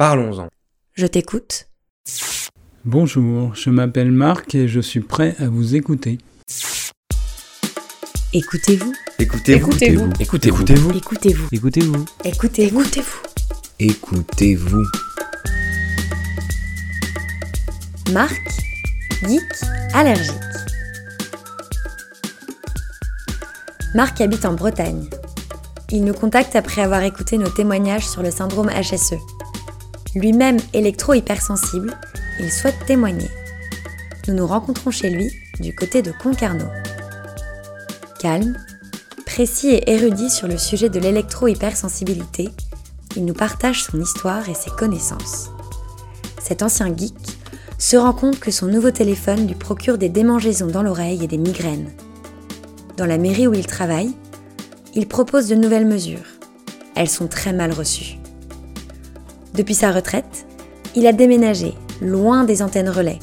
Parlons-en. Je t'écoute. Bonjour, je m'appelle Marc et je suis prêt à vous écouter. Écoutez-vous. Écoutez-vous. Écoutez-vous. Écoutez-vous. Écoutez-vous. Écoutez-vous. Écoutez-vous. Écoutez-vous. Marc, geek, allergique. Marc habite en Bretagne. Il nous contacte après avoir écouté nos témoignages sur le syndrome HSE. Lui-même électro-hypersensible, il souhaite témoigner. Nous nous rencontrons chez lui, du côté de Concarneau. Calme, précis et érudit sur le sujet de l'électro-hypersensibilité, il nous partage son histoire et ses connaissances. Cet ancien geek se rend compte que son nouveau téléphone lui procure des démangeaisons dans l'oreille et des migraines. Dans la mairie où il travaille, il propose de nouvelles mesures. Elles sont très mal reçues. Depuis sa retraite, il a déménagé loin des antennes relais,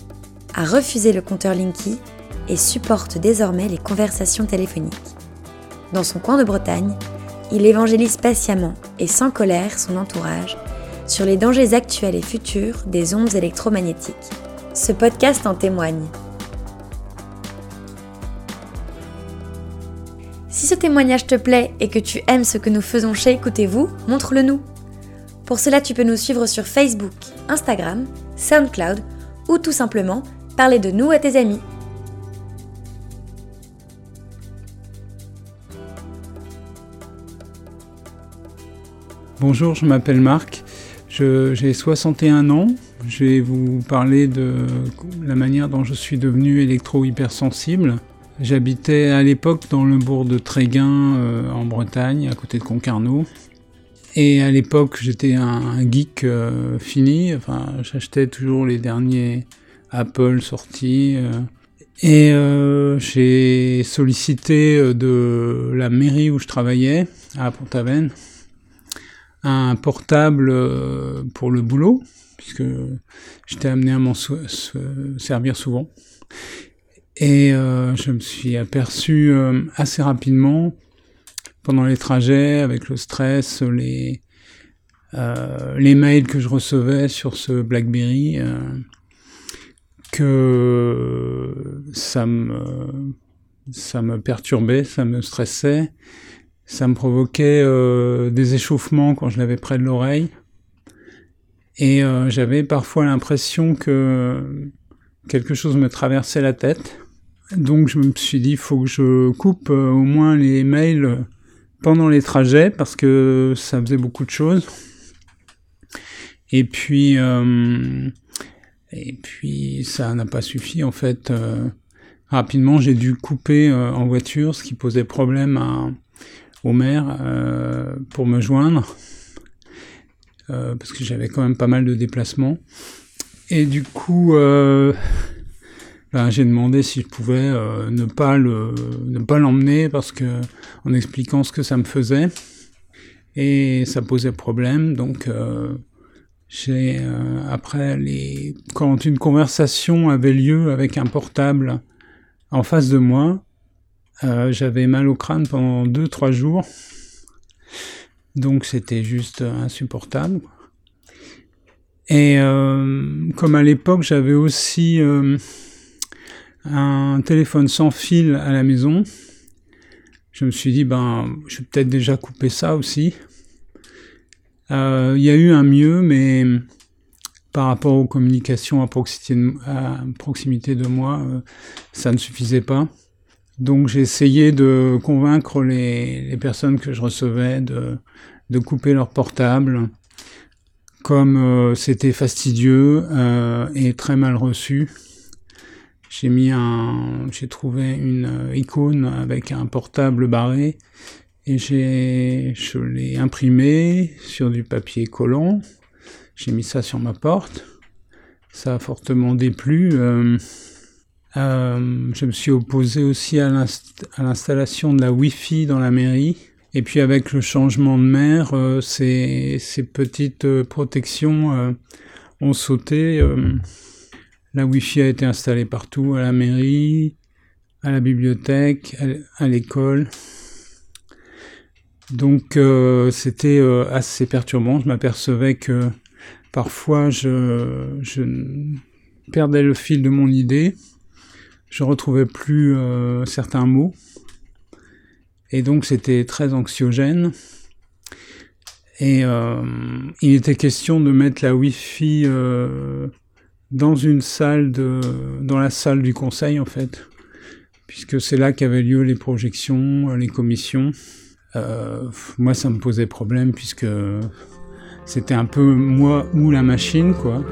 a refusé le compteur Linky et supporte désormais les conversations téléphoniques. Dans son coin de Bretagne, il évangélise patiemment et sans colère son entourage sur les dangers actuels et futurs des ondes électromagnétiques. Ce podcast en témoigne. Si ce témoignage te plaît et que tu aimes ce que nous faisons chez Écoutez-vous, montre-le nous. Pour cela, tu peux nous suivre sur Facebook, Instagram, SoundCloud ou tout simplement parler de nous à tes amis. Bonjour, je m'appelle Marc. J'ai 61 ans. Je vais vous parler de la manière dont je suis devenu électro-hypersensible. J'habitais à l'époque dans le bourg de Tréguin, euh, en Bretagne, à côté de Concarneau. Et à l'époque, j'étais un, geek euh, fini. Enfin, j'achetais toujours les derniers Apple sortis. euh. et euh, j'ai sollicité de la mairie où je travaillais, à Pont-Aven, un portable pour le boulot, puisque j'étais amené à m'en servir souvent. Et je me suis aperçu assez rapidement, pendant les trajets, avec le stress, les, euh, les mails que je recevais sur ce BlackBerry, euh, que ça me, ça me perturbait, ça me stressait, ça me provoquait euh, des échauffements quand je l'avais près de l'oreille. Et j'avais parfois l'impression que quelque chose me traversait la tête. Donc je me suis dit, il faut que je coupe au moins les mails pendant les trajets parce que ça faisait beaucoup de choses. Et puis, euh, et puis ça n'a pas suffi en fait. euh, rapidement, j'ai dû couper euh, en voiture, ce qui posait problème à, au maire euh, pour me joindre, parce que j'avais quand même pas mal de déplacements. Et du coup, euh, ben, j'ai demandé si je pouvais euh, ne pas le, ne pas l'emmener parce que en expliquant ce que ça me faisait et ça posait problème. Donc euh, j'ai euh, après les quand une conversation avait lieu avec un portable en face de moi, j'avais mal au crâne pendant deux trois jours. Donc c'était juste insupportable. Et comme à l'époque j'avais aussi un téléphone sans fil à la maison, je me suis dit ben je vais peut-être déjà couper ça aussi. Euh, Il y a eu un mieux, mais par rapport aux communications à proximité de, moi, euh, ça ne suffisait pas. Donc j'ai essayé de convaincre les, personnes que je recevais de, couper leur portable. Comme euh, c'était fastidieux et très mal reçu, j'ai mis un, j'ai trouvé une euh, icône avec un portable barré et j'ai, je l'ai imprimé sur du papier collant. J'ai mis ça sur ma porte. Ça a fortement déplu. Euh, euh, je me suis opposé aussi à l'inst- à l'installation de la Wi-Fi dans la mairie. Et puis avec le changement de maire, ces, ces petites protections ont sauté. La Wi-Fi a été installée partout, à la mairie, à la bibliothèque, à l'école. Donc euh, c'était euh, assez perturbant. Je m'apercevais que parfois je, perdais le fil de mon idée, je retrouvais plus euh, certains mots, et donc c'était très anxiogène. Et il était question de mettre la Wi-Fi dans une salle de, dans la salle du conseil en fait, puisque c'est là qu'avaient lieu les projections, les commissions. Euh, moi, ça me posait problème puisque c'était un peu moi ou la machine, quoi.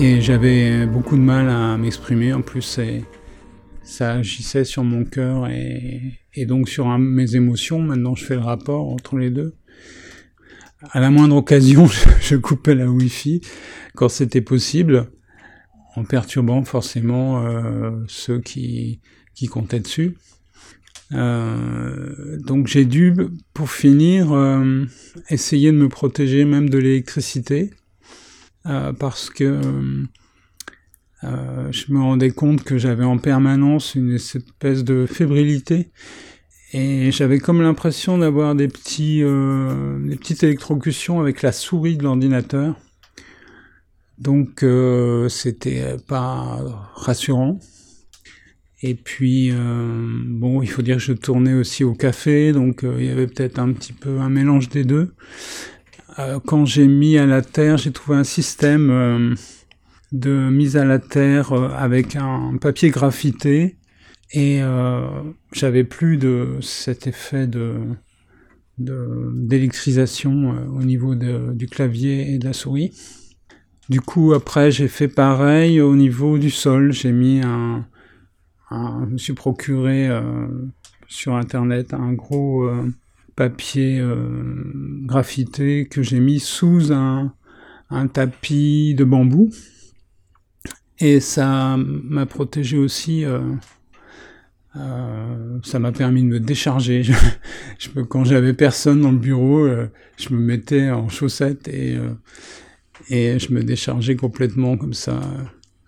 Et j'avais beaucoup de mal à m'exprimer. En plus, ça agissait sur mon cœur et, donc sur mes émotions. Maintenant, je fais le rapport entre les deux. À la moindre occasion, je coupais la Wi-Fi quand c'était possible, en perturbant forcément euh, ceux qui, qui comptaient dessus. Euh, donc j'ai dû, pour finir, euh, essayer de me protéger même de l'électricité, parce que je me rendais compte que j'avais en permanence une espèce de fébrilité et j'avais comme l'impression d'avoir des petits, euh, des petites électrocutions avec la souris de l'ordinateur. Donc euh, c'était pas rassurant. Et puis euh, bon, il faut dire que je tournais aussi au café, donc euh, il y avait peut-être un petit peu un mélange des deux. Euh, quand j'ai mis à la terre, j'ai trouvé un système euh, de mise à la terre euh, avec un papier graffité et euh, j'avais plus de cet effet de d'électrisation euh, au niveau du clavier et de la souris. Du coup, après, j'ai fait pareil au niveau du sol. J'ai mis un, je me suis procuré euh, sur internet un gros papier graffité que j'ai mis sous un, un tapis de bambou. Et ça m'a protégé aussi. Euh, ça m'a permis de me décharger. Quand j'avais personne dans le bureau, euh, je me mettais en chaussettes et, euh, et je me déchargeais complètement comme ça.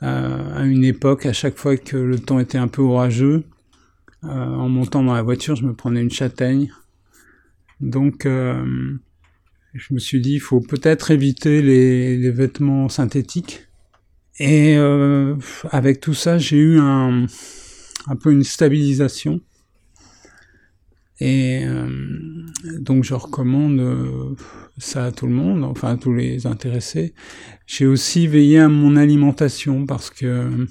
à une époque, à chaque fois que le temps était un peu orageux, en montant dans la voiture, je me prenais une châtaigne. Donc, je me suis dit, il faut peut-être éviter les, vêtements synthétiques. Et avec tout ça, j'ai eu un, un peu une stabilisation. Et euh, donc je recommande euh, ça à tout le monde, enfin à tous les intéressés. J'ai aussi veillé à mon alimentation parce que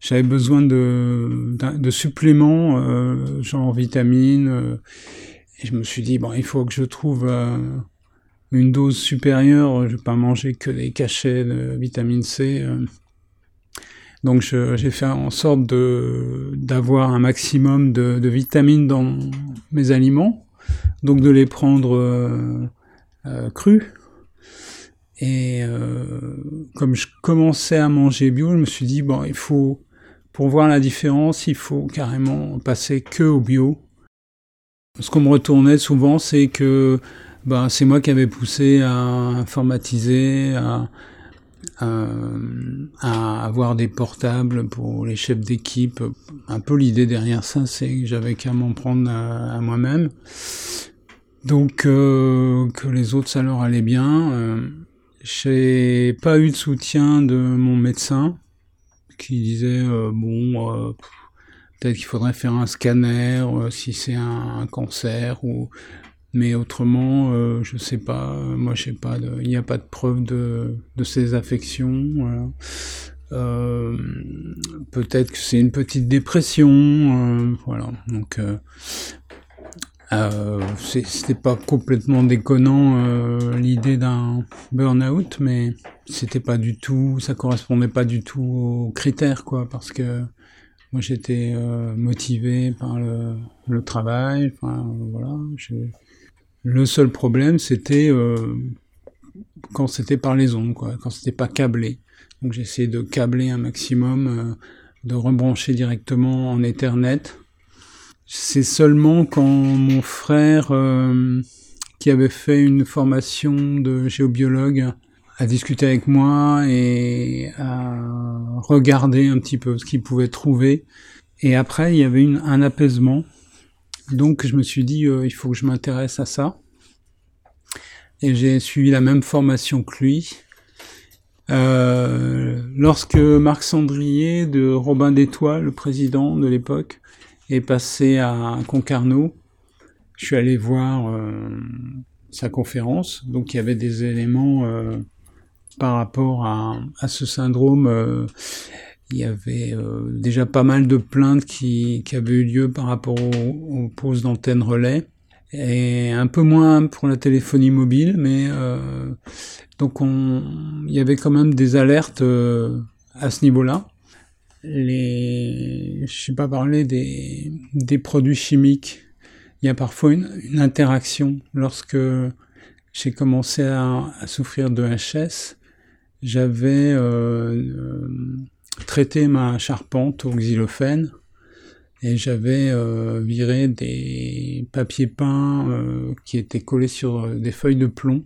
j'avais besoin de, suppléments, euh, genre vitamines. Je me suis dit, bon, il faut que je trouve une dose supérieure. Je vais pas manger que des cachets de vitamine C. Donc j'ai fait en sorte d'avoir un maximum de, vitamines dans mes aliments, donc de les prendre euh, euh, crus. Et euh, comme je commençais à manger bio, je me suis dit bon, il faut pour voir la différence, il faut carrément passer que au bio. Ce qu'on me retournait souvent, c'est que ben, c'est moi qui avais poussé à informatiser, à, euh, à avoir des portables pour les chefs d'équipe. Un peu l'idée derrière ça, c'est que j'avais qu'à m'en prendre à, moi-même. Donc euh, que les autres ça leur allait bien. Euh, j'ai pas eu de soutien de mon médecin qui disait euh, bon peut-être qu'il faudrait faire un scanner si c'est un, un, cancer ou mais autrement, euh, je sais pas. Moi, je sais pas. Il n'y a pas de preuve de, de ces affections. Voilà. Euh, Peut-être que c'est une petite dépression. Euh, voilà. Donc, euh, euh, c'était pas complètement déconnant euh, l'idée d'un burn-out, mais c'était pas du tout. Ça correspondait pas du tout aux critères, quoi, parce que moi j'étais euh, motivé par le, le travail. Enfin, voilà. Le seul problème, c'était euh, quand c'était par les ondes, quoi, quand c'était pas câblé. Donc j'ai essayé de câbler un maximum, euh, de rebrancher directement en Ethernet. C'est seulement quand mon frère, euh, qui avait fait une formation de géobiologue, a discuté avec moi et a regardé un petit peu ce qu'il pouvait trouver. Et après, il y avait un apaisement Donc je me suis dit, il faut que je m'intéresse à ça. Et j'ai suivi la même formation que lui. Euh, lorsque Marc Sandrier de Robin d'Étoile, le président de l'époque, est passé à Concarneau, je suis allé voir euh, sa conférence. Donc il y avait des éléments euh, par rapport à, ce syndrome. Il y avait déjà pas mal de plaintes qui, avaient eu lieu par rapport aux, aux poses d'antennes relais et un peu moins pour la téléphonie mobile, mais euh, donc on, il y avait quand même des alertes euh, à ce niveau-là. Les, je sais pas parler des, des produits chimiques. Il y a parfois une, une interaction. Lorsque j'ai commencé à, à, souffrir de HS, j'avais euh, euh traité ma charpente au xylophène et j'avais euh, viré des papiers peints euh, qui étaient collés sur euh, des feuilles de plomb.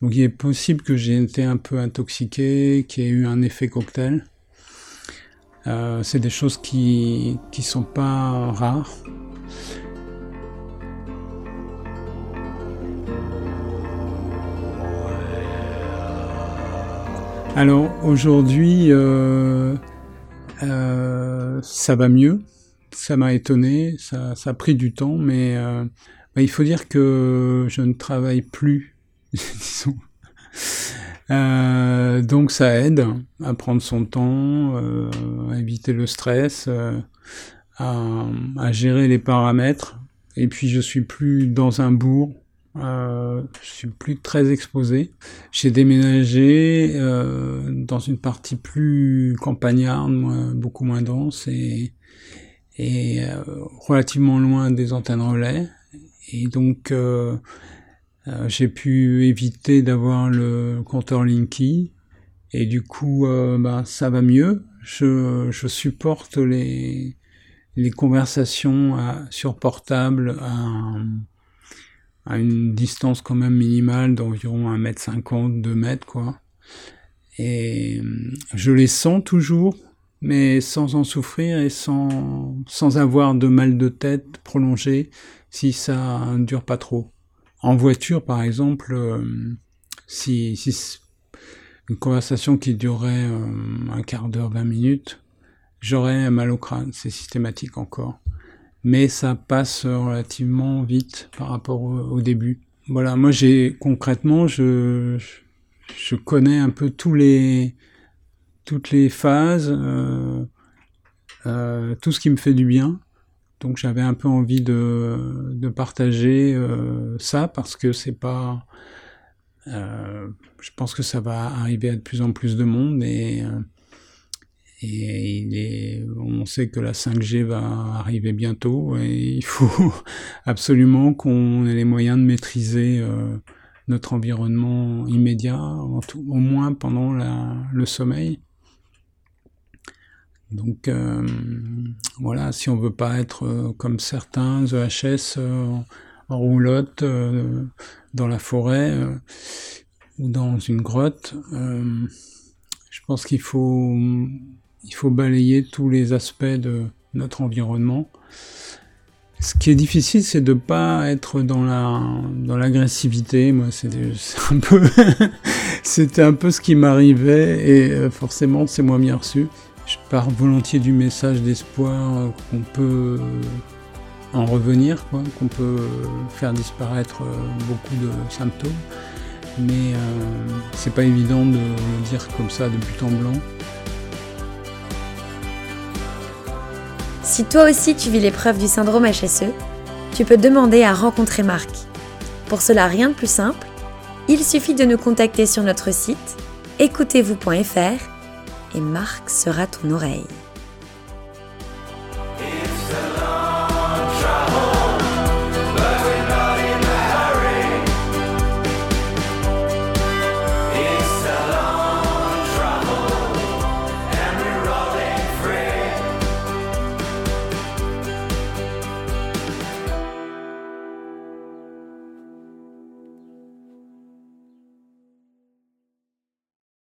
Donc il est possible que j'ai été un peu intoxiqué, qu'il y ait eu un effet cocktail. C'est des choses qui qui sont pas rares. Alors aujourd'hui, euh, euh, ça va mieux. Ça m'a étonné, ça, ça, a pris du temps, mais euh, il faut dire que je ne travaille plus, disons. Donc ça aide à prendre son temps, à éviter le stress, à, à, gérer les paramètres. Et puis je suis plus dans un bourg, euh, je suis plus très exposé. J'ai déménagé euh, dans une partie plus campagnarde, beaucoup moins dense et, et euh, relativement loin des antennes relais. Et donc euh, euh, j'ai pu éviter d'avoir le compteur Linky. Et du coup, bah, ça va mieux. Je, je supporte les, les conversations sur portable à, à une distance quand même minimale d'environ 1m50, 2 mètres, quoi. Et je les sens toujours, mais sans en souffrir et sans, sans avoir de mal de tête prolongé si ça dure pas trop. En voiture, par exemple, euh, si, si une conversation qui durerait euh, un quart d'heure, 20 minutes, j'aurais mal au crâne, c'est systématique encore mais ça passe relativement vite par rapport au, début. Voilà, moi j'ai concrètement, je, je connais un peu tous les toutes les phases, euh, euh, tout ce qui me fait du bien. Donc j'avais un peu envie de, de partager euh, ça parce que c'est pas, je pense que ça va arriver à de plus en plus de monde et et il est, on sait que la 5G va arriver bientôt et il faut absolument qu'on ait les moyens de maîtriser euh, notre environnement immédiat, au moins pendant la, le sommeil. Donc euh, voilà, si on veut pas être euh, comme certains EHS en roulotte dans la forêt ou dans une grotte, je pense qu'il faut il faut balayer tous les aspects de notre environnement. Ce qui est difficile, c'est de pas être dans la dans l'agressivité. Moi, c'était un peu c'était un peu ce qui m'arrivait et euh, forcément, c'est moins bien reçu. Je pars volontiers du message d'espoir qu'on peut en revenir, qu'on peut faire disparaître euh, beaucoup de symptômes, mais euh, c'est pas évident de le dire comme ça de but en blanc. Si toi aussi tu vis l'épreuve du syndrome HSE, tu peux demander à rencontrer Marc. Pour cela, rien de plus simple, il suffit de nous contacter sur notre site écoutez-vous.fr et Marc sera ton oreille.